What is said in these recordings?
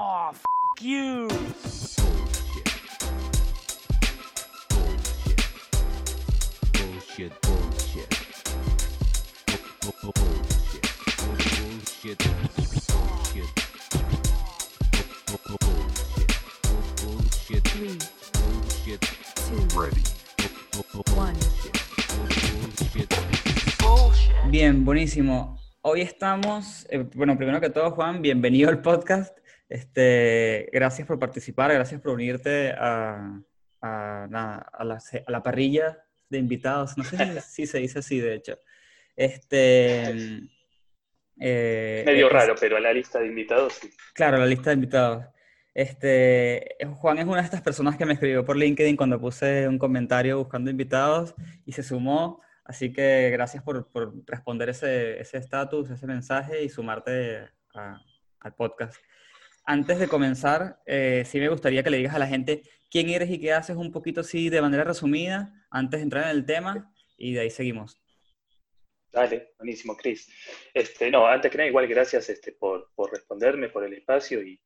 Oh, f you. Bullshit, bullshit. Bu- bu- Bullshit. Bullshit. Bullshit. Bu- bu- Bullshit. Bu- Bullshit. Three, Bullshit. two, Ready. One. Bullshit. Bien, buenísimo. Hoy estamos, eh, bueno, primero que todo, Juan, bienvenido al podcast. Este, gracias por participar, gracias por unirte a, a, nada, a la, a la parrilla de invitados. No sé si, si se dice así, de hecho. Este, eh, Medio raro, pero a la lista de invitados sí. Claro, la lista de invitados. Este, Juan es una de estas personas que me escribió por LinkedIn cuando puse un comentario buscando invitados y se sumó. Así que gracias por, por responder ese ese estatus, ese mensaje y sumarte a- al podcast. Antes de comenzar, eh, sí me gustaría que le digas a la gente quién eres y qué haces un poquito así de manera resumida, antes de entrar en el tema y de ahí seguimos. Dale, buenísimo, Chris. Este, no, antes que nada, igual gracias este, por, por responderme, por el espacio y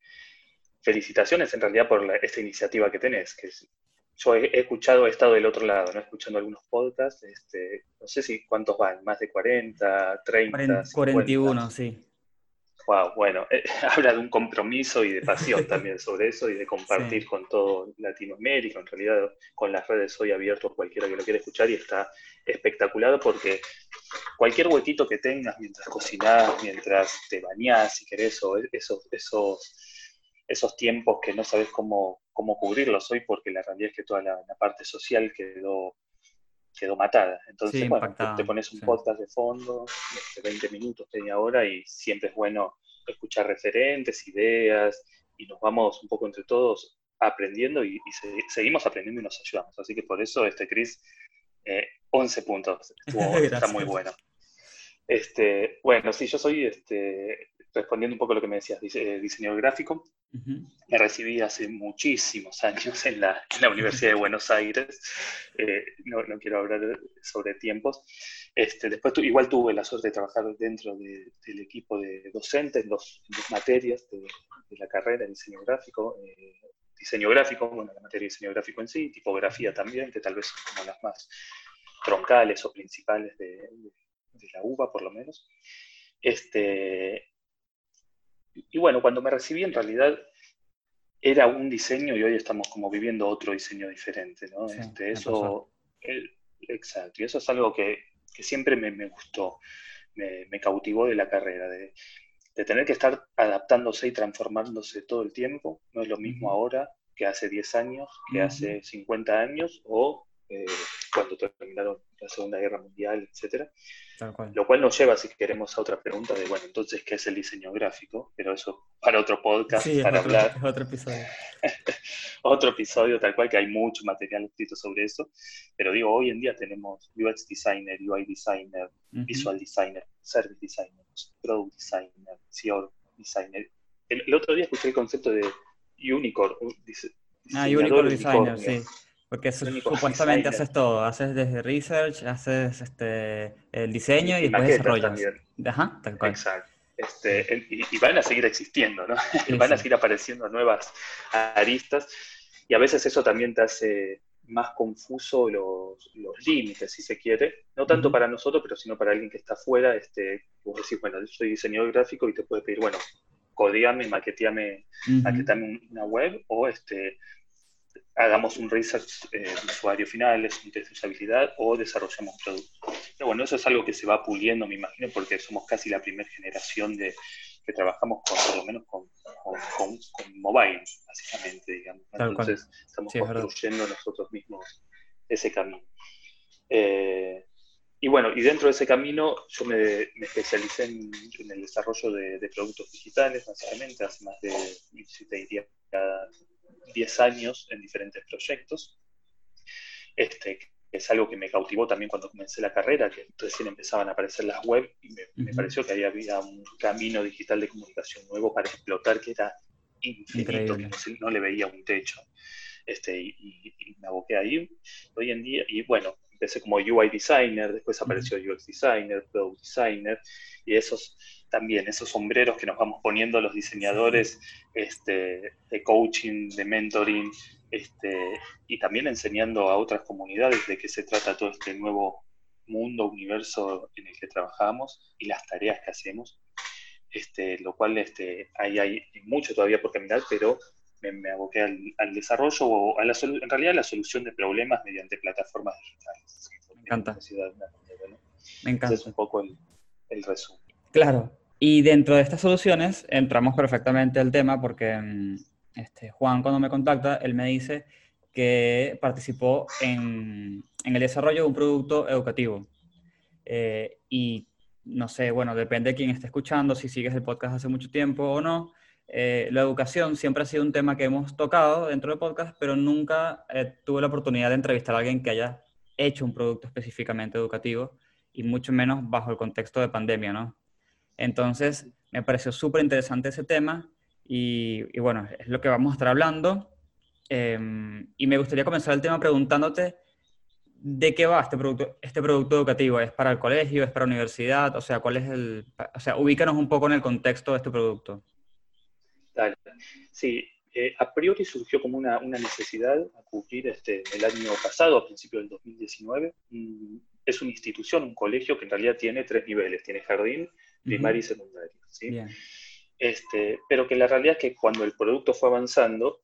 felicitaciones en realidad por la- esta iniciativa que tenés. Que es- yo he, he escuchado, he estado del otro lado, ¿no? Escuchando algunos podcasts, este, no sé si cuántos van, más de 40, 30, 40 50. 41, sí. Wow, bueno, eh, habla de un compromiso y de pasión también sobre eso y de compartir Sí. con todo Latinoamérica. En realidad, con las redes soy abierto a cualquiera que lo quiera escuchar y está espectacular porque cualquier huequito que tengas mientras cocinás, mientras te bañás, si querés, o esos, esos, esos tiempos que no sabes cómo, cómo cubrirlos hoy, porque la realidad es que toda la, la parte social quedó, quedó matada. Entonces, Sí, bueno, te, pones un sí. podcast de fondo, de 20 minutos, media hora, y siempre es bueno escuchar referentes, ideas, y nos vamos un poco entre todos aprendiendo y, y se- seguimos aprendiendo y nos ayudamos. Así que por eso, este Chris, eh, 11 puntos. Estuvo- está muy bueno. Este, bueno, sí, yo soy, este, respondiendo un poco a lo que me decías, dise- eh, diseñador gráfico. Ujú. Me recibí hace muchísimos años en la, en la Universidad de Buenos Aires. Eh, no, no quiero hablar sobre tiempos. Este, después tu- igual tuve la suerte de trabajar dentro de- del equipo de docentes en dos, en dos materias de, de la carrera de diseño gráfico. eh, diseño gráfico, bueno, la materia de diseño gráfico en sí, tipografía también, que tal vez son como las más troncales o principales de, de- de la UBA, por lo menos. Este, y bueno, cuando me recibí en realidad era un diseño y hoy estamos como viviendo otro diseño diferente, ¿no? Sí, Este, eso, eh, exacto, y eso es algo que, que siempre me, me gustó, me, me cautivó de la carrera, de, de tener que estar adaptándose y transformándose todo el tiempo. No es lo mismo ahora que hace 10 años, que hace 50 años o eh, cuando terminaron la Segunda Guerra Mundial, etcétera. Tal cual. Lo cual nos lleva, si queremos, a otra pregunta de, bueno, entonces, ¿qué es el diseño gráfico? Pero eso para otro podcast, Sí, para otro, hablar, otro episodio. otro episodio, tal cual, que hay mucho material escrito sobre eso. Pero digo, hoy en día tenemos UX designer, UI designer, Ujú. visual designer, service designer, product designer, SEO designer. El, el otro día escuché el concepto de unicorn. un dise- Ah, Unicorn Designer, sí. Porque Unicorn supuestamente haces todo. Haces desde research, haces este, el diseño y, Y después desarrollas. también. Ajá, tal cual. Exacto. Este, y, y van a seguir existiendo, ¿no? Sí, van a seguir apareciendo nuevas aristas y a veces eso también te hace más confuso los, los límites, si se quiere, no tanto para nosotros, pero sino para alguien que está afuera, este, vos decís, bueno, yo soy diseñador gráfico y te puede pedir, bueno, codeame, maqueteame, un- una web o este, hagamos un research eh, de usuario final, es un test de usabilidad o desarrollamos productos. Pero bueno, eso es algo que se va puliendo, me imagino, porque somos casi la primera generación de que trabajamos con, por lo menos con, con, con- con mobile, básicamente, digamos. Tal cual. Entonces, estamos Sí, es construyendo nosotros mismos ese camino. Eh, y bueno, y dentro de ese camino yo me, me especialicé en, en el desarrollo de, de productos digitales, básicamente, hace más de, te diría, 10 años en diferentes proyectos. Este, es algo que me cautivó también cuando comencé la carrera, que recién empezaban a aparecer las web y me, pareció que había un camino digital de comunicación nuevo para explotar que era infinito, Increíble. que no, le veía un techo. Este, y, y- y me aboqué ahí. Hoy en día, y bueno, empecé como UI designer, después apareció UX designer, product designer, y esos también, esos sombreros que nos vamos poniendo los diseñadores este, de coaching, de mentoring, este, y también enseñando a otras comunidades de qué se trata todo este nuevo mundo, universo en el que trabajamos y las tareas que hacemos. Este, lo cual este, ahí hay mucho todavía por caminar, pero me, aboqué al, desarrollo o a la en realidad a la solución de problemas mediante plataformas digitales. Me encanta. Me encanta. Ese es un poco el, el, resumen. Claro. Y dentro de estas soluciones entramos perfectamente al tema porque mm, este, Juan cuando me contacta, él me dice que participó en, en el desarrollo de un producto educativo. Eh, y no sé, bueno, depende de quién esté escuchando, si sigues el podcast hace mucho tiempo o no, eh, la educación siempre ha sido un tema que hemos tocado dentro del podcast, pero nunca eh, tuve la oportunidad de entrevistar a alguien que haya hecho un producto específicamente educativo y mucho menos bajo el contexto de pandemia, ¿no? Entonces, me pareció súper interesante ese tema y, y, bueno, es lo que vamos a estar hablando. Em, y me gustaría comenzar el tema preguntándote de qué va este producto, este producto educativo. ¿Es para el colegio? ¿Es para la universidad? O sea, ¿cuál es el...? O sea, ubícanos un poco en el contexto de este producto. Sí, eh, a priori surgió como una, necesidad a cubrir este, el año pasado, a principios del 2019. Mm, es una institución, un colegio que en realidad tiene tres niveles, tiene jardín, primario y secundario. Este, pero que la realidad es que cuando el producto fue avanzando,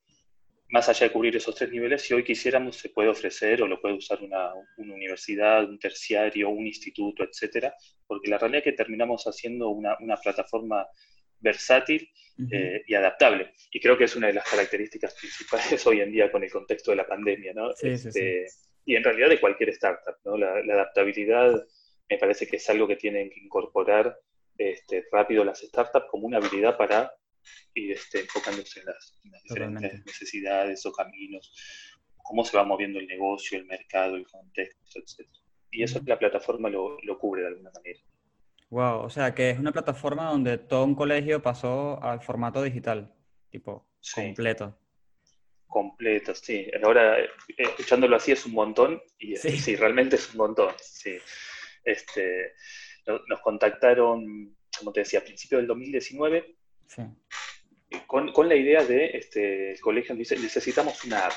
más allá de cubrir esos tres niveles, si hoy quisiéramos, se puede ofrecer o lo puede usar una, universidad, un terciario, un instituto, etcétera, porque la realidad es que terminamos haciendo una, una plataforma versátil eh, y adaptable. Y creo que es una de las características principales hoy en día con el contexto de la pandemia, ¿no? Este, y en realidad de cualquier startup, ¿no? La, adaptabilidad me parece que es algo que tienen que incorporar este, rápido las startups como una habilidad para ir este, enfocándose en las, diferentes necesidades o caminos, cómo se va moviendo el negocio, el mercado, el contexto, etc. Y eso la plataforma lo, lo cubre de alguna manera. Wow, o sea que es una plataforma donde todo un colegio pasó al formato digital, tipo completo. Completo, sí. Ahora, eh, escuchándolo así es un montón, y sí, realmente es un montón. Sí. Este, nos contactaron, como te decía, a principios del 2019, con, la idea de, este, el colegio dice, necesitamos una app,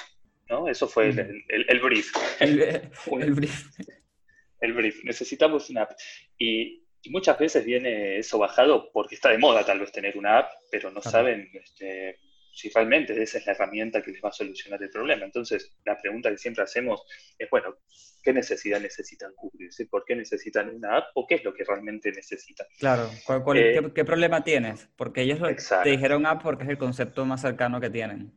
¿no? Eso fue el, mm. brief. El, el brief. El brief, necesitamos una app. Y y muchas veces viene eso bajado porque está de moda tal vez tener una app, pero no saben este, si realmente esa es la herramienta que les va a solucionar el problema. Entonces, la pregunta que siempre hacemos es, bueno, ¿qué necesidad necesitan cubrir? ¿Por qué necesitan una app o qué es lo que realmente necesitan? Claro, eh, qué, problema tienes? Porque ellos te dijeron app porque es el concepto más cercano que tienen.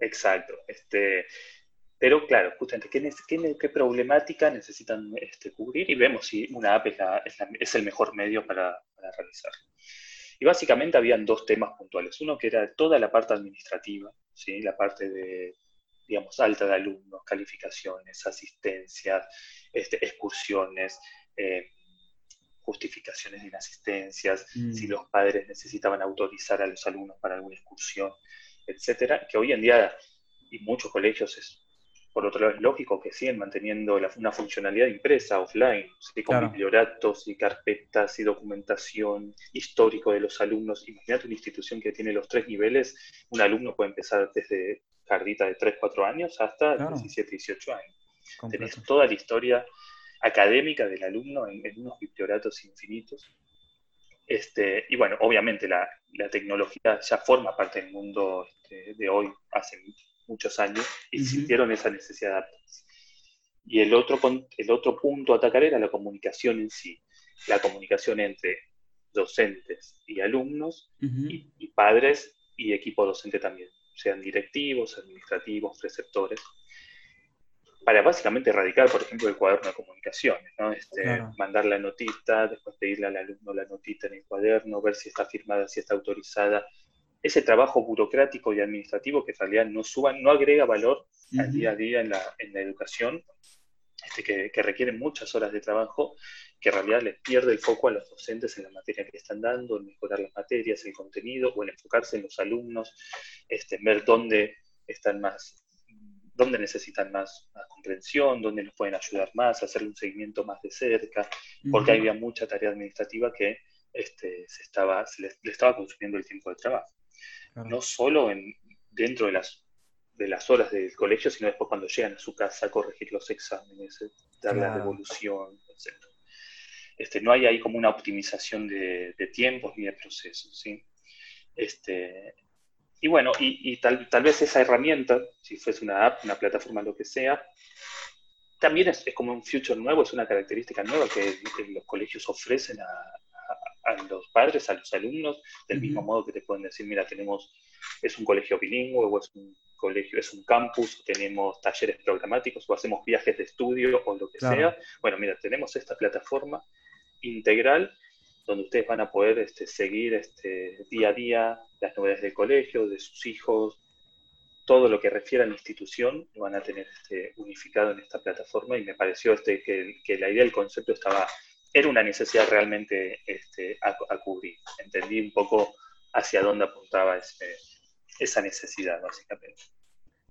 Exacto. Este, pero claro, justamente, ¿qué, qué, problemática necesitan este, cubrir? Y vemos si una app es, el mejor medio para, para, realizarlo. Y básicamente habían dos temas puntuales. Uno que era toda la parte administrativa, ¿sí? la parte de, digamos, alta de alumnos, calificaciones, asistencias, este, excursiones, eh, justificaciones de inasistencias, mm. si los padres necesitaban autorizar a los alumnos para alguna excursión, etcétera, que hoy en día y muchos colegios es por otro lado, es lógico que siguen manteniendo una funcionalidad impresa, offline, con biblioratos y carpetas y documentación histórico de los alumnos. Imagínate una institución que tiene los tres niveles, un alumno puede empezar desde cardita de 3, 4 años hasta 17, 18 años. Tenés toda la historia académica del alumno en, unos biblioratos infinitos. Este, y bueno, obviamente la, tecnología ya forma parte del mundo este, de hoy, hace muchos años y sintieron esa necesidad de adaptarse. Y el otro, el otro punto a atacar era la comunicación en sí, la comunicación entre docentes y alumnos y, padres y equipo docente también, sean directivos, administrativos, preceptores, para básicamente erradicar, por ejemplo, el cuaderno de comunicaciones, ¿no? este, mandar la notita, después pedirle al alumno la notita en el cuaderno, ver si está firmada, si está autorizada, ese trabajo burocrático y administrativo que en realidad no suban, no agrega valor al día a día en la, en la educación, este, que, que, requieren muchas horas de trabajo, que en realidad les pierde el foco a los docentes en la materia que están dando, en mejorar las materias, el contenido, o en enfocarse en los alumnos, este, en ver dónde están más, dónde necesitan más, más comprensión, dónde nos pueden ayudar más, hacerle un seguimiento más de cerca, porque Ujú, había mucha tarea administrativa que este, se, estaba, se le, le estaba consumiendo el tiempo de trabajo. Claro. No solo en, dentro de las, de las horas del colegio, sino después cuando llegan a su casa a corregir los exámenes, eh, dar la Claro. devolución, etc. Este, no hay ahí como una optimización de, de tiempos ni de procesos, ¿sí? Este, y bueno, y, y tal, tal vez esa herramienta, si fuese una app, una plataforma, lo que sea, también es, es como un future nuevo, es una característica nueva que, que los colegios ofrecen a, a- los padres, a los alumnos, del mismo modo que te pueden decir, mira, tenemos, es un colegio bilingüe, o es un colegio, es un campus, tenemos talleres programáticos, o hacemos viajes de estudio, o lo que Claro. sea. Bueno, mira, tenemos esta plataforma integral donde ustedes van a poder este, seguir este, día a día las novedades del colegio, de sus hijos, todo lo que refiere a la institución lo van a tener este, unificado en esta plataforma y me pareció este, que, que la idea del concepto estaba, era una necesidad realmente este, a, cubrir. Entendí un poco hacia dónde apuntaba ese- esa necesidad, básicamente.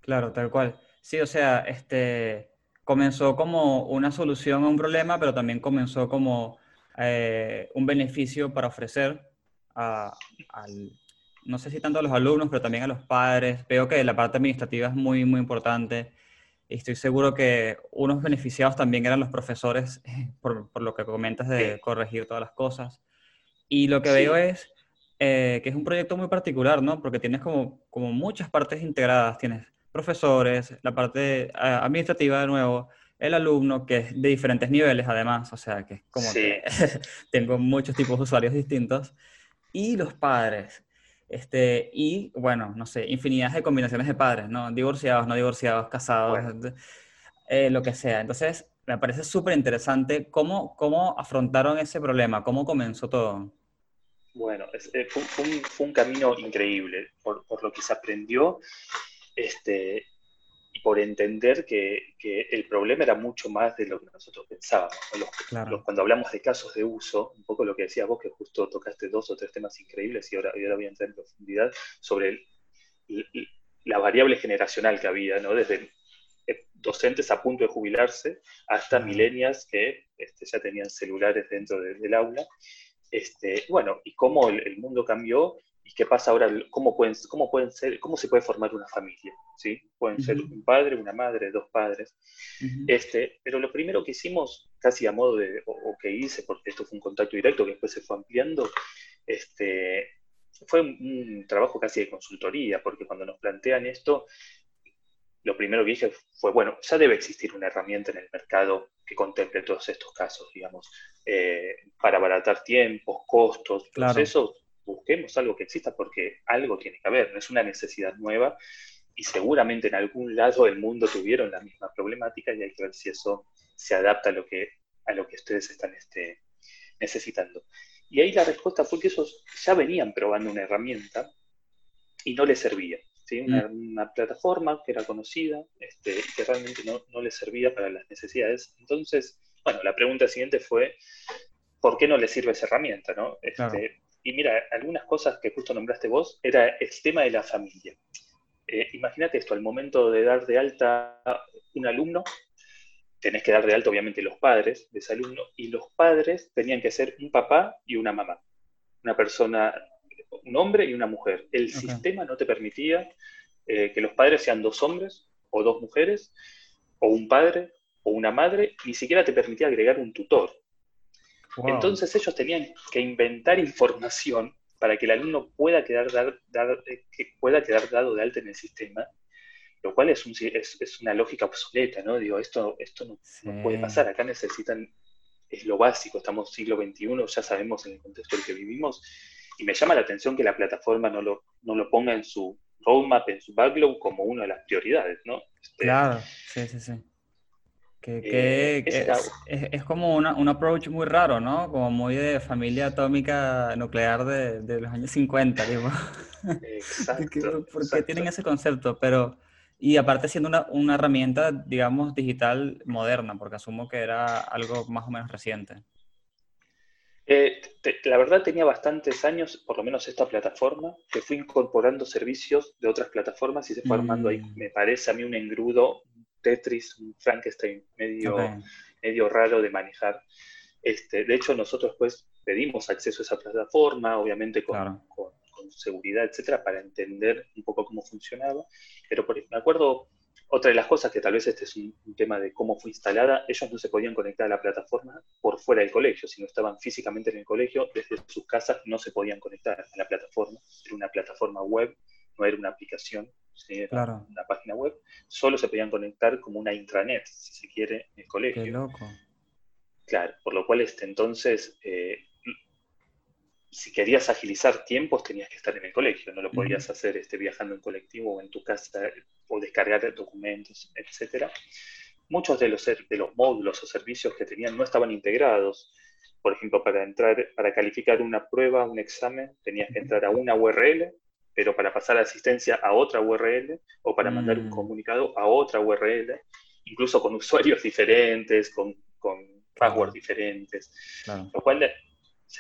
Claro, tal cual. Sí, o sea, este comenzó como una solución a un problema, pero también comenzó como eh, un beneficio para ofrecer a, al, no sé si tanto a los alumnos, pero también a los padres. Veo que la parte administrativa es muy, muy importante. Y estoy seguro que unos beneficiados también eran los profesores, por, por lo que comentas de Sí. corregir todas las cosas. Y lo que Sí. veo es eh, que es un proyecto muy particular, ¿no? Porque tienes como, como muchas partes integradas. Tienes profesores, la parte eh, administrativa de nuevo, el alumno, que es de diferentes niveles además, o sea, que es como Sí. que tengo muchos tipos de usuarios distintos, y los padres. Este, y bueno, no sé, infinidad de combinaciones de padres, ¿no? Divorciados, no divorciados, casados, Bueno. eh, lo que sea. Entonces, me parece súper interesante cómo, cómo afrontaron ese problema, cómo comenzó todo. Bueno, eh, fue, fue un, fue un camino increíble por, por lo que se aprendió este, por entender que, que el problema era mucho más de lo que nosotros pensábamos. ¿no? Los- Claro. los- cuando hablamos de casos de uso, un poco lo que decías vos, que justo tocaste dos o tres temas increíbles y ahora, y ahora voy a entrar en profundidad sobre el- el- la variable generacional que había, ¿no? desde eh, docentes a punto de jubilarse hasta Claro. millennials que este, ya tenían celulares dentro de- del aula. Este, bueno, y cómo el, el mundo cambió y qué pasa ahora, cómo pueden, cómo pueden ser, cómo se puede formar una familia, ¿sí? Pueden ser un padre, una madre, dos padres. Ujú. Este, pero lo primero que hicimos, casi a modo de, o, o que hice, porque esto fue un contacto directo que después se fue ampliando, este, fue un, un trabajo casi de consultoría, porque cuando nos plantean esto, lo primero que dije fue, bueno, ya debe existir una herramienta en el mercado que contemple todos estos casos, digamos, eh, para abaratar tiempos, costos, Claro. procesos, busquemos algo que exista porque algo tiene que haber, no es una necesidad nueva y seguramente en algún lado del mundo tuvieron la misma problemática y hay que ver si eso se adapta a lo que, a lo que ustedes están este, necesitando. Y ahí la respuesta fue que esos ya venían probando una herramienta y no les servía. ¿sí? Una, una plataforma que era conocida este, que realmente no, no les servía para las necesidades. Entonces, bueno, la pregunta siguiente fue, ¿por qué no les sirve esa herramienta? ¿no? Este, Claro. Y mira, algunas cosas que justo nombraste vos, era el tema de la familia. Eh, Imagínate esto, al momento de dar de alta un alumno, tenés que dar de alta obviamente los padres de ese alumno, y los padres tenían que ser un papá y una mamá, una persona, un hombre y una mujer. El sistema no te permitía eh, que los padres sean dos hombres o dos mujeres, o un padre o una madre, ni siquiera te permitía agregar un tutor. Wow. Entonces ellos tenían que inventar información para que el alumno pueda quedar, dar- dar- eh, que pueda quedar dado de alta en el sistema, lo cual es, un si- es, es una lógica obsoleta, ¿no? Digo, esto, esto no, no puede pasar, acá necesitan, es lo básico, estamos siglo XXI, ya sabemos en el contexto en el que vivimos, y me llama la atención que la plataforma no lo, no lo ponga en su roadmap, en su backlog, como una de las prioridades, ¿no? Este, Claro, sí, sí, sí. Que, Eh, que- que es, es- es como una- un approach muy raro, ¿no? Como muy de familia atómica nuclear de, de los años 50, tipo. Exacto. ¿Qué- ¿Por qué exacto. tienen ese concepto? Pero, y aparte siendo una, una herramienta, digamos, digital moderna, porque asumo que era algo más o menos reciente. Eh, te- la verdad tenía bastantes años, por lo menos esta plataforma, que fue incorporando servicios de otras plataformas y se fue armando ahí, Mm. me parece a mí un engrudo, Tetris, un Frankenstein medio, Ok, medio raro de manejar. Este, de hecho, nosotros pues pedimos acceso a esa plataforma, obviamente con, Claro. con- con seguridad, etcétera, para entender un poco cómo funcionaba. Pero por- me acuerdo, otra de las cosas que tal vez este es un, un tema de cómo fue instalada, ellos no se podían conectar a la plataforma por fuera del colegio, si no estaban físicamente en el colegio, desde sus casas no se podían conectar a la plataforma. Era una plataforma web, no era una aplicación, Claro. una página web. Solo se podían conectar como una intranet, si se quiere, en el colegio. Qué loco. Claro, por lo cual este, entonces, eh, si querías agilizar tiempos, tenías que estar en el colegio, no lo podías hacer este, viajando en colectivo o en tu casa o descargar documentos, etcétera. Muchos de los, de los módulos o servicios que tenían no estaban integrados. Por ejemplo, para entrar, para calificar una prueba, un examen, tenías que entrar a una URL, pero para pasar asistencia a otra URL o para mandar un Mm. comunicado a otra URL, incluso con usuarios diferentes, con, con passwords diferentes. Claro. Lo cual, ya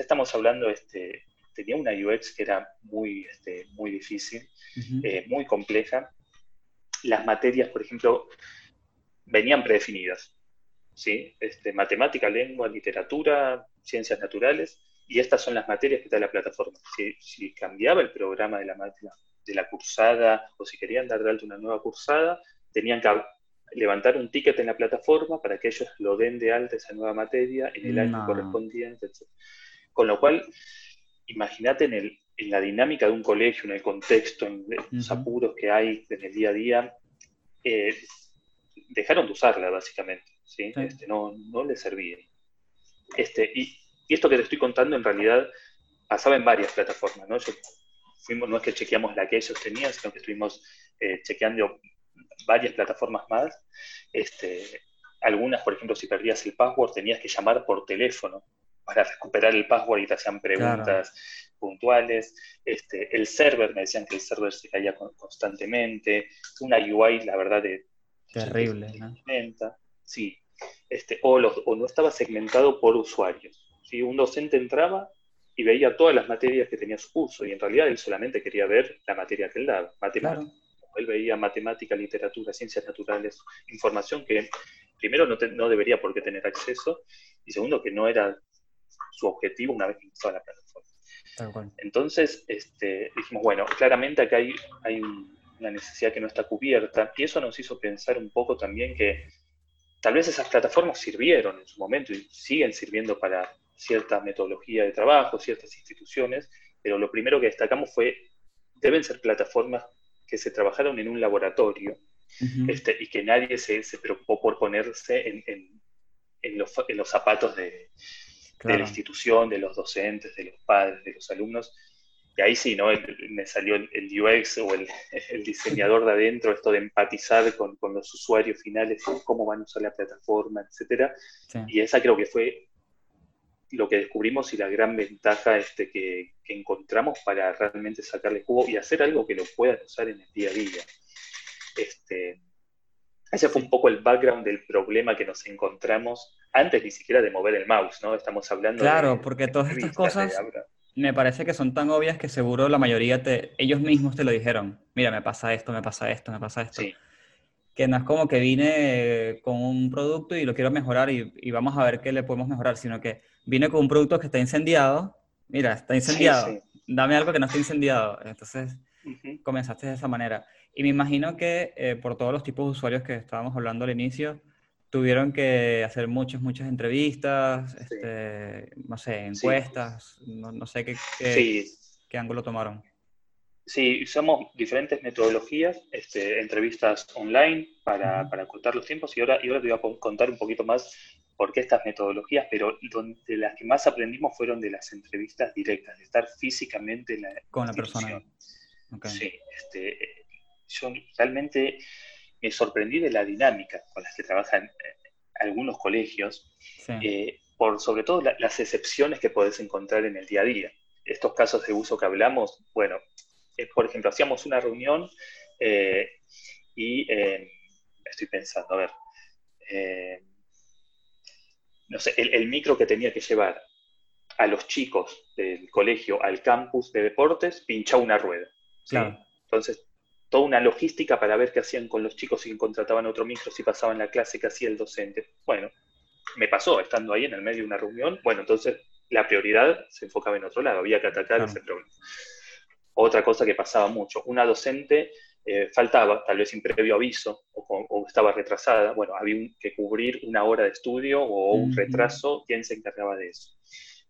estamos hablando, este, tenía una UX que era muy, este, muy difícil, Ujú. eh, muy compleja. Las materias, por ejemplo, venían predefinidas, ¿sí? Este, matemática, lengua, literatura, ciencias naturales, y estas son las materias que da la plataforma. Si, si cambiaba el programa de la, materia- de la cursada o si querían dar de alta una nueva cursada, tenían que levantar un ticket en la plataforma para que ellos lo den de alta esa nueva materia en el año No. correspondiente, etc. Con lo cual, imagínate en, el- en la dinámica de un colegio, en el contexto, en los apuros que hay en el día a día, eh, dejaron de usarla básicamente, ¿sí? Sí. Este, no, no les servía. Este, y, y esto que te estoy contando en realidad pasaba en varias plataformas, ¿no? Yo- fuimos, no es que chequeamos la que ellos tenían, sino que estuvimos eh, chequeando varias plataformas más. Este, algunas, por ejemplo, si perdías el password, tenías que llamar por teléfono para recuperar el password y te hacían preguntas puntuales. Este, el server, me decían que el server se caía con- constantemente. Una UI, la verdad, de Terrible, sí. Este, o, los- o no estaba segmentado por usuarios. ¿Sí? Un docente entraba y veía todas las materias que tenía su curso, y en realidad él solamente quería ver la materia que él daba, matemática. Claro. Él veía matemática, literatura, ciencias naturales, información que primero no, te- no debería por qué tener acceso, y segundo que no era su objetivo una vez que a la plataforma. Tal cual. Entonces, este, dijimos, bueno, claramente acá hay, hay un- una necesidad que no está cubierta, y eso nos hizo pensar un poco también que tal vez esas plataformas sirvieron en su momento y siguen sirviendo para cierta metodología de trabajo, ciertas instituciones, pero lo primero que destacamos fue, deben ser plataformas que se trabajaron en un laboratorio este, y que nadie se, se preocupó por ponerse en, en- en los, en los zapatos de, de la institución, de los docentes, de los padres, de los alumnos. Y ahí sí, ¿no? El- me salió el, el UX o el, el diseñador de adentro, esto de empatizar con, con los usuarios finales, cómo van a usar la plataforma. Sí. Y esa creo que fue lo que descubrimos y la gran ventaja este, que, que encontramos para realmente sacarle jugo y hacer algo que lo puedan usar en el día a día. Este, ese fue un poco el background del problema que nos encontramos antes ni siquiera de mover el mouse, ¿no? Estamos hablando Claro, de... porque todas estas de cosas me parece que son tan obvias que seguro la mayoría te, ellos mismos te lo dijeron. Mira, me pasa esto, me pasa esto, me pasa esto. Sí, Que no es como que vine con un producto y lo quiero mejorar y, y vamos a ver qué le podemos mejorar, sino que vine con un producto que está incendiado. Mira, está incendiado. sí. Dame algo que no esté incendiado. Entonces Ujú. comenzaste de esa manera. Y me imagino que eh, por todos los tipos de usuarios que estábamos hablando al inicio, tuvieron que hacer muchas, muchas entrevistas, Sí. este, no sé, Sí. encuestas, no, no sé qué, qué, Sí, qué ángulo tomaron. Sí, usamos diferentes metodologías, este, entrevistas online para, Ujú. para cortar los tiempos y ahora, y ahora te voy a con- contar un poquito más por qué estas metodologías, pero donde las que más aprendimos fueron de las entrevistas directas, de estar físicamente en la Con la persona. Sí, este, yo realmente me sorprendí de la dinámica con las que trabajan eh, algunos colegios, Sí. eh, por sobre todo la- las excepciones que podés encontrar en el día a día. Estos casos de uso que hablamos, bueno, eh, por ejemplo, hacíamos una reunión eh, y estoy pensando, a ver, eh, no sé, el, el micro que tenía que llevar a los chicos del colegio al campus de deportes, pinchaba una rueda. ¿sí? Claro. Entonces, toda una logística para ver qué hacían con los chicos, si contrataban otro micro, si pasaban la clase, qué hacía el docente. Bueno, me pasó estando ahí en el medio de una reunión. Bueno, entonces la prioridad se enfocaba en otro lado, había que atacar Claro. ese problema. Otra cosa que pasaba mucho, una docente eh, faltaba, tal vez sin previo aviso, o, estaba retrasada, bueno, había un- que cubrir una hora de estudio o un retraso, ¿quién se encargaba de eso?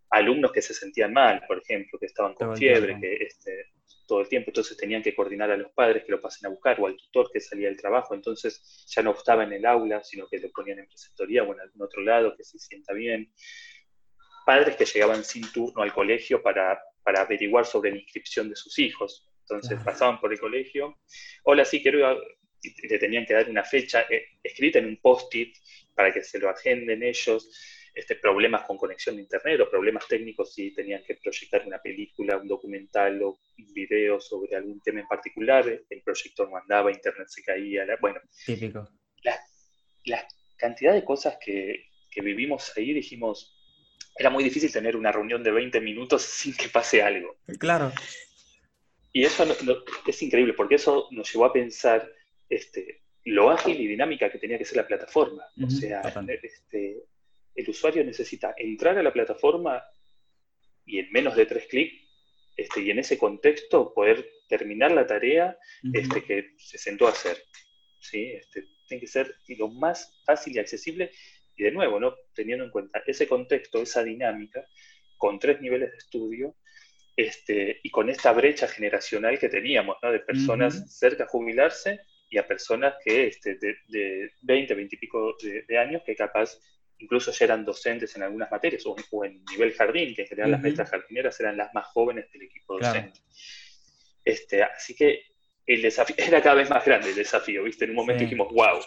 Alumnos que se sentían mal, por ejemplo, que estaban con fiebre, que este, todo el tiempo, entonces tenían que coordinar a los padres que lo pasen a buscar o al tutor que salía del trabajo, entonces ya no estaba en el aula, sino que lo ponían en preceptoría o en algún otro lado, que se sienta bien. Padres que llegaban sin turno al colegio para, para averiguar sobre la inscripción de sus hijos. Entonces pasaban por el colegio, hola, sí, quiero ir a-", y le tenían que dar una fecha eh, escrita en un post-it para que se lo agenden ellos, este, problemas con conexión de internet o problemas técnicos si tenían que proyectar una película, un documental o un video sobre algún tema en particular, el proyector no andaba, internet se caía, la- bueno, Típico. la cantidad de cosas que, que vivimos ahí, dijimos, era muy difícil tener una reunión de 20 minutos sin que pase algo. Claro. Y eso no- no- es increíble, porque eso nos llevó a pensar este, lo ágil y dinámica que tenía que ser la plataforma. O sea, este, el usuario necesita entrar a la plataforma y en menos de tres clics, este, y en ese contexto poder terminar la tarea este, que se sentó a hacer. ¿sí? Este, tiene que ser lo más fácil y accesible, y de nuevo, ¿no? teniendo en cuenta ese contexto, esa dinámica, con tres niveles de estudio, este, y con esta brecha generacional que teníamos, ¿no? de personas Ujú. cerca a jubilarse y a personas que este, de, de 20, 20 y pico de, de años que capaz incluso ya eran docentes en algunas materias, o, o en nivel jardín, que en general las Ujú. maestras jardineras eran las más jóvenes del equipo Claro. docente. Este, así que el desafío era cada vez más grande el desafío, ¿viste? En un momento Sí. dijimos, wow,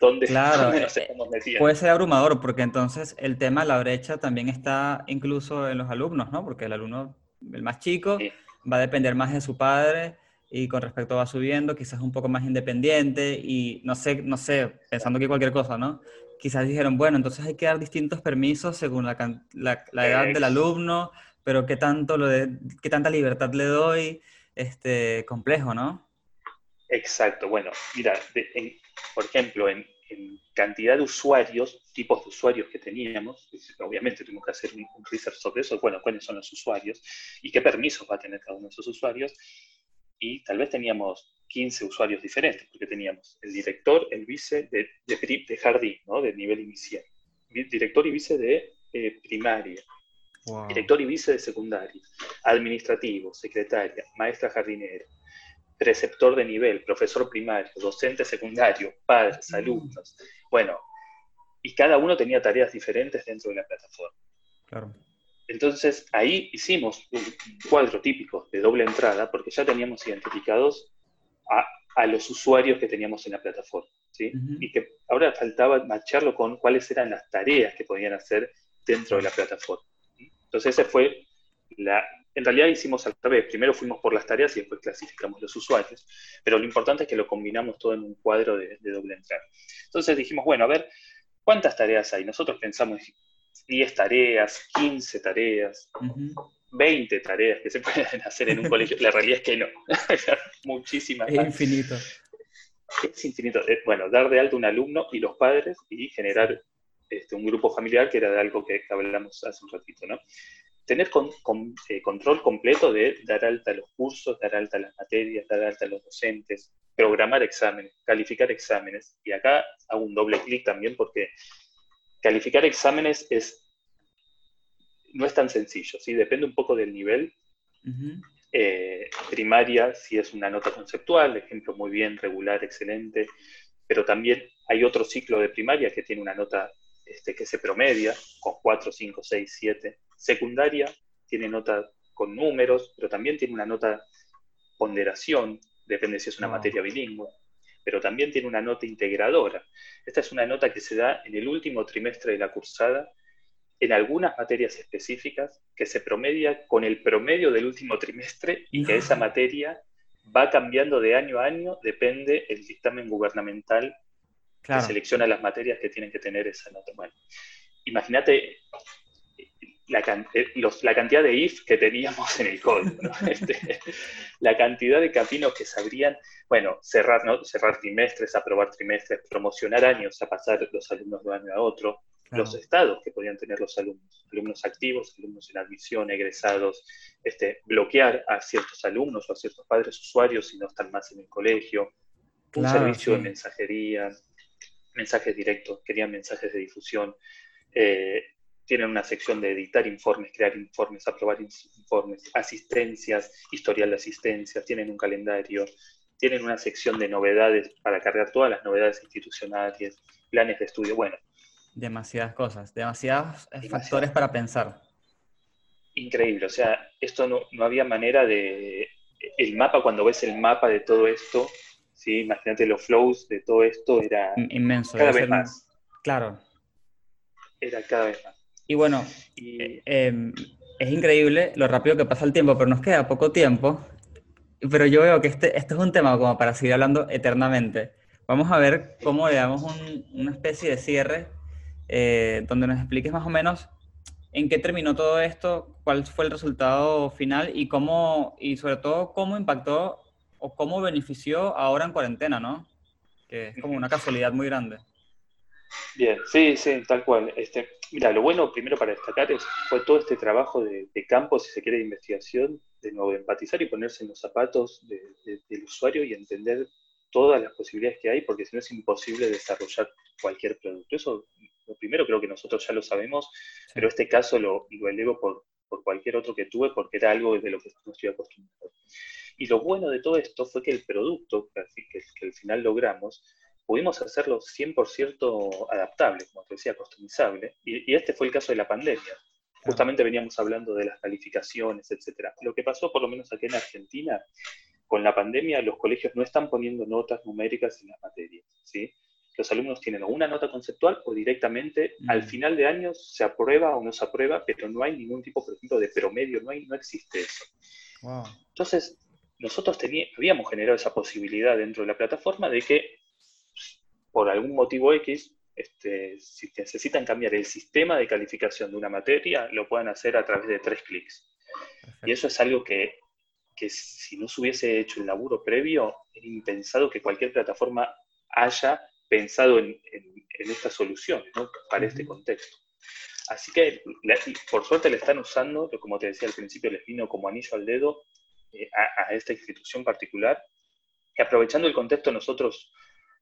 ¿dónde, Claro, dónde nos eh, estamos metiendo? Puede ser abrumador porque entonces el tema de la brecha también está incluso en los alumnos, ¿no? Porque el alumno, el más chico, Sí. va a depender más de su padre y con respecto va subiendo, quizás un poco más independiente y no sé, no sé, pensando que cualquier cosa, ¿no? Quizás dijeron, bueno, entonces hay que dar distintos permisos según la, can- la, la edad del alumno, pero qué tanto lo de, qué tanta libertad le doy, este, complejo, ¿no? Exacto, bueno, mira, de- en- por ejemplo, en, en cantidad de usuarios, tipos de usuarios que teníamos, obviamente tuvimos que hacer un, un research sobre eso, bueno, cuáles son los usuarios y qué permisos va a tener cada uno de esos usuarios, y tal vez teníamos 15 usuarios diferentes, porque teníamos el director, el vice de, de pri- de jardín, ¿no? de nivel inicial, director y vice de eh, primaria, Wow. director y vice de secundaria, administrativo, secretaria, maestra jardinera, preceptor de nivel, profesor primario, docente secundario, padres, Mm. alumnos. Bueno, y cada uno tenía tareas diferentes dentro de la plataforma. Claro. Entonces ahí hicimos un cuadro típico de doble entrada porque ya teníamos identificados a, a los usuarios que teníamos en la plataforma. Y que ahora faltaba macharlo con cuáles eran las tareas que podían hacer dentro de la plataforma. Entonces ese fue la... En realidad hicimos al revés. Primero fuimos por las tareas y después clasificamos los usuarios. Pero lo importante es que lo combinamos todo en un cuadro de, de doble entrada. Entonces dijimos, bueno, a ver, ¿cuántas tareas hay? Nosotros pensamos 10 tareas, 15 tareas, Ujú. 20 tareas que se pueden hacer en un colegio. La realidad es que no. Muchísimas Es infinito. Es infinito. Eh, Bueno, dar de alta un alumno y los padres y generar este, un grupo familiar, que era de algo que, que hablamos hace un ratito, ¿no? Tener con- con- eh, control completo de dar alta los cursos, dar alta las materias, dar alta los docentes, programar exámenes, calificar exámenes. Y acá hago un doble clic también porque calificar exámenes es, no es tan sencillo, ¿sí? Depende un poco del nivel eh, primaria, si es una nota conceptual, ejemplo muy bien, regular, excelente, pero también hay otro ciclo de primaria que tiene una nota este, que se promedia con 4, 5, 6, 7. Secundaria tiene nota con números, pero también tiene una nota ponderación, depende si es una Wow. materia bilingüe, pero también tiene una nota integradora. Esta es una nota que se da en el último trimestre de la cursada en algunas materias específicas que se promedia con el promedio del último trimestre y que No. esa materia va cambiando de año a año, depende el dictamen gubernamental que Claro. selecciona las materias que tienen que tener esa nota. Bueno, imagínate la, can- eh, los- la cantidad de if que teníamos en el código, ¿no? Este, la cantidad de caminos que se abrían, bueno, cerrar, ¿no? cerrar trimestres, aprobar trimestres, promocionar años, a pasar los alumnos de un año a otro, Claro. los estados que podían tener los alumnos, alumnos activos, alumnos en admisión, egresados, este, bloquear a ciertos alumnos o a ciertos padres usuarios si no están más en el colegio, un Claro, servicio sí. de mensajería, mensajes directos, querían mensajes de difusión, eh, tienen una sección de editar informes, crear informes, aprobar informes, asistencias, historial de asistencias, tienen un calendario, tienen una sección de novedades para cargar todas las novedades institucionales, planes de estudio, bueno, Demasiadas cosas, demasiados eh, factores para pensar. increíble, o sea, esto no, no había manera de... El mapa, cuando ves el mapa de todo esto, ¿sí? imagínate los flows de todo esto, era In- Inmenso. cada vez un- más, Claro. era cada vez más. Y bueno, em, es increíble lo rápido que pasa el tiempo, pero nos queda poco tiempo. Pero yo veo que este, este es un tema como para seguir hablando eternamente. Vamos a ver cómo le damos un- una especie de cierre eh, donde nos expliques más o menos en qué terminó todo esto, cuál fue el resultado final y cómo, y sobre todo cómo impactó o cómo benefició ahora en cuarentena, ¿no? Que es como una casualidad muy grande. Bien, sí, sí, tal cual. Este, mira, lo bueno primero para destacar es, fue todo este trabajo de, de campo, si se quiere, de investigación, de nuevo, empatizar y ponerse en los zapatos de- de- del usuario y entender todas las posibilidades que hay, porque si no es imposible desarrollar cualquier producto. Eso, lo primero creo que nosotros ya lo sabemos, pero este caso lo, lo elevo por, por cualquier otro que tuve, porque era algo de lo que no estoy acostumbrado. Y lo bueno de todo esto fue que el producto que, que- que al final logramos, pudimos hacerlo 100% adaptable, como te decía, customizable. Y, y este fue el caso de la pandemia. Justamente veníamos hablando de las calificaciones, etcétera. Lo que pasó, por lo menos aquí en Argentina, con la pandemia, los colegios no están poniendo notas numéricas en las materias, ¿sí? Los alumnos tienen una nota conceptual o directamente Mm. al final de año se aprueba o no se aprueba, pero no hay ningún tipo, por ejemplo, de promedio, no, hay, no existe eso. Wow. Entonces, nosotros habíamos generado esa posibilidad dentro de la plataforma de que, por algún motivo X, este, si necesitan cambiar el sistema de calificación de una materia, lo puedan hacer a través de tres clics. Y eso es algo que, que si no se hubiese hecho el laburo previo, era impensado que cualquier plataforma haya pensado en, en- en estas soluciones, ¿no? para este contexto. Así que, la- por suerte, le están usando, como te decía al principio, les vino como anillo al dedo eh, a, a esta institución particular. Y aprovechando el contexto, nosotros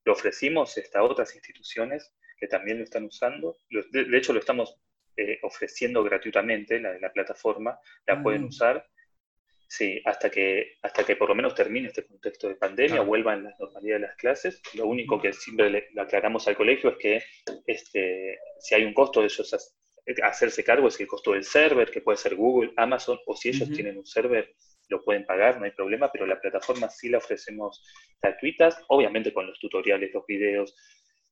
lo ofrecimos este, a otras instituciones que también lo están usando. De, hecho, lo estamos eh, ofreciendo gratuitamente, la, la plataforma, la Ah, pueden usar. Sí, hasta que, hasta que por lo menos termine este contexto de pandemia, Claro. vuelvan la normalidad de las clases. Lo único que siempre le, le aclaramos al colegio es que este, si hay un costo de ellos ha- hacerse cargo es el costo del server, que puede ser Google, Amazon, o si ellos tienen un server, lo pueden pagar, no hay problema, pero la plataforma sí la ofrecemos gratuitas, obviamente con los tutoriales, los videos.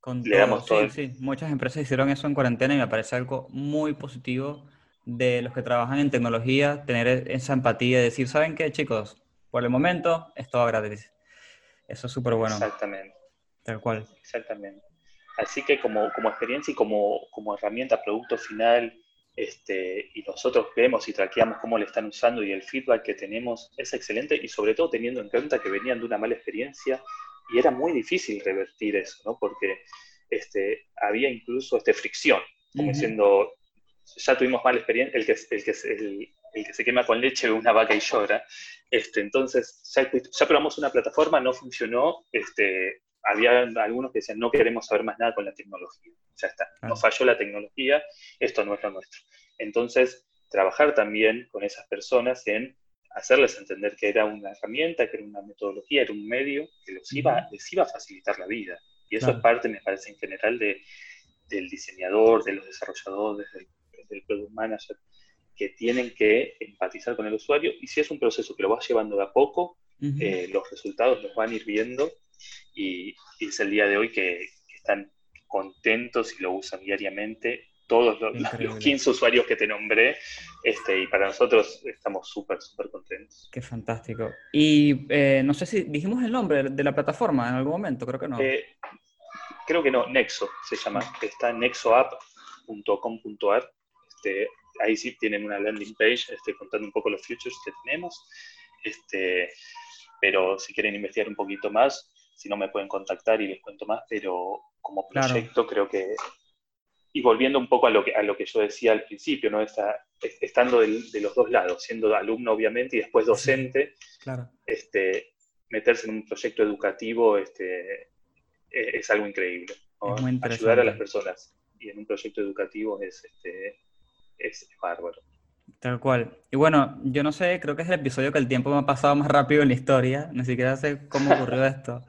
Con Le damos todo, todo sí, el- sí. Muchas empresas hicieron eso en cuarentena y me parece algo muy positivo de los que trabajan en tecnología, tener e- esa empatía y decir, ¿saben qué, chicos? Por el momento es todo gratis. Eso es súper bueno, Exactamente. tal cual. Exactamente. Así que como, como experiencia y como, como herramienta, producto final, este, y nosotros vemos y traqueamos cómo le están usando y el feedback que tenemos es excelente y sobre todo teniendo en cuenta que venían de una mala experiencia y era muy difícil revertir eso, ¿no? Porque este, había incluso este, fricción, como diciendo, ya tuvimos mala experiencia, el que, el que, el, el que se quema con leche ve una vaca y llora. Este, entonces, ya, ya probamos una plataforma, no funcionó, este, había algunos que decían, no queremos saber más nada con la tecnología. Ya está, nos falló la tecnología, esto no es lo nuestro. Entonces, trabajar también con esas personas en hacerles entender que era una herramienta, que era una metodología, era un medio que los iba, les iba a facilitar la vida. Y eso Claro. es parte, me parece, en general de, del diseñador, de los desarrolladores, del, del product manager, que tienen que empatizar con el usuario. Y si es un proceso que lo vas llevando de a poco, Ujú. eh, los resultados los van a ir viendo y, y es el día de hoy que, que están contentos y lo usan diariamente todos los, los 15 usuarios que te nombré este, y para nosotros estamos súper, súper contentos. Qué fantástico. Y eh, no sé si dijimos el nombre de la plataforma en algún momento, creo que no. Eh, creo que no, Nexo se llama, está en nexoapp.com.ar. Este, ahí sí tienen una landing page este, contando un poco los futures que tenemos. Este, pero si quieren investigar un poquito más, si no me pueden contactar y les cuento más, pero como proyecto creo que, y volviendo un poco a lo que, a lo que yo decía al principio, ¿no? Está, estando de los dos lados, siendo alumno obviamente y después docente, claro. este, meterse en un proyecto educativo este, e, es, algo increíble. Ayudar a las personas y en un proyecto educativo es, este, es bárbaro. Tal cual. Y bueno, yo no sé, creo que es el episodio que el tiempo me ha pasado más rápido en la historia, ni siquiera sé cómo ocurrió esto,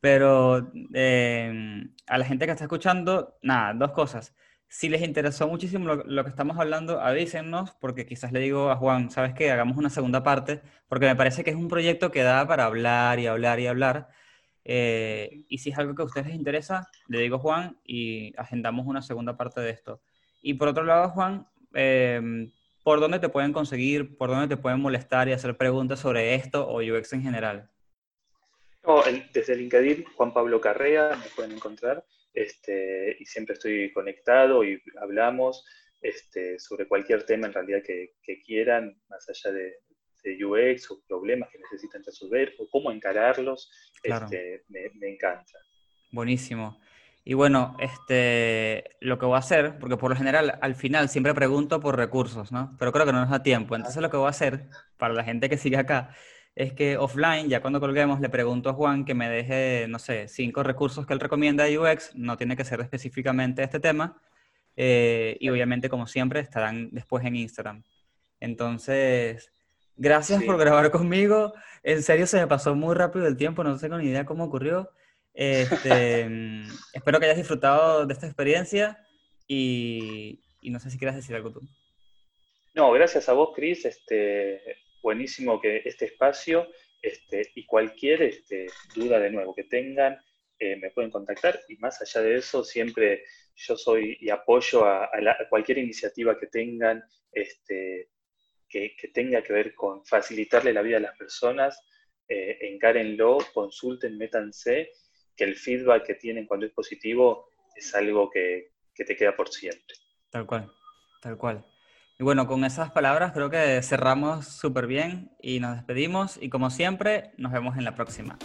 pero em, a la gente que está escuchando, nada, dos cosas. Si les interesó muchísimo lo, que estamos hablando, avísennos, porque quizás le digo a Juan, ¿sabes qué? Hagamos una segunda parte, porque me parece que es un proyecto que da para hablar y hablar y hablar. Eh, y si es algo que a ustedes les interesa, le digo Juan y agendamos una segunda parte de esto. Y por otro lado, Juan, eh, ¿por dónde te pueden conseguir? ¿Por dónde te pueden molestar y hacer preguntas sobre esto o UX en general? desde LinkedIn, Juan Pablo Carrea, me pueden encontrar. Este, y siempre estoy conectado y hablamos este, sobre cualquier tema en realidad que, quieran, más allá de, UX o problemas que necesitan resolver o cómo encararlos, este, me, me encanta. Buenísimo. Y bueno, este, lo que voy a hacer, porque por lo general al final siempre pregunto por recursos, ¿no? Pero creo que no nos da tiempo. Entonces lo que voy a hacer para la gente que sigue acá es que offline, ya cuando colguemos, le pregunto a Juan que me deje, no sé, cinco recursos que él recomienda de UX. No tiene que ser específicamente este tema. Eh, y obviamente, como siempre, estarán después en Instagram. Entonces, gracias por grabar conmigo. En serio, se me pasó muy rápido el tiempo. No tengo ni idea cómo ocurrió. Este, mm, espero que hayas disfrutado de esta experiencia y, no sé si quieres decir algo tú. No, gracias a vos, Cris. Este, buenísimo que este espacio este, y cualquier este, duda de nuevo que tengan, eh, me pueden contactar. Y más allá de eso, siempre yo soy y apoyo a, cualquier iniciativa que tengan este, que, tenga que ver con facilitarle la vida a las personas. Eh, encárenlo, consulten, métanse que el feedback que tienen cuando es positivo es algo que, te queda por siempre. Tal cual, tal cual. Y bueno, con esas palabras creo que cerramos súper bien y nos despedimos y como siempre nos vemos en la próxima.